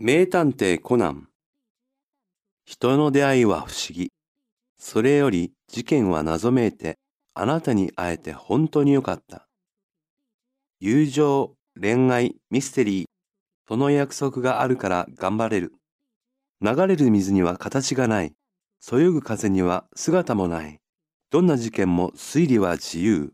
名探偵コナン人の出会いは不思議。それより事件は謎めいて、あなたに会えて本当によかった。友情、恋愛、ミステリー、その約束があるから頑張れる。流れる水には形がない。そよぐ風には姿もない。どんな事件も推理は自由。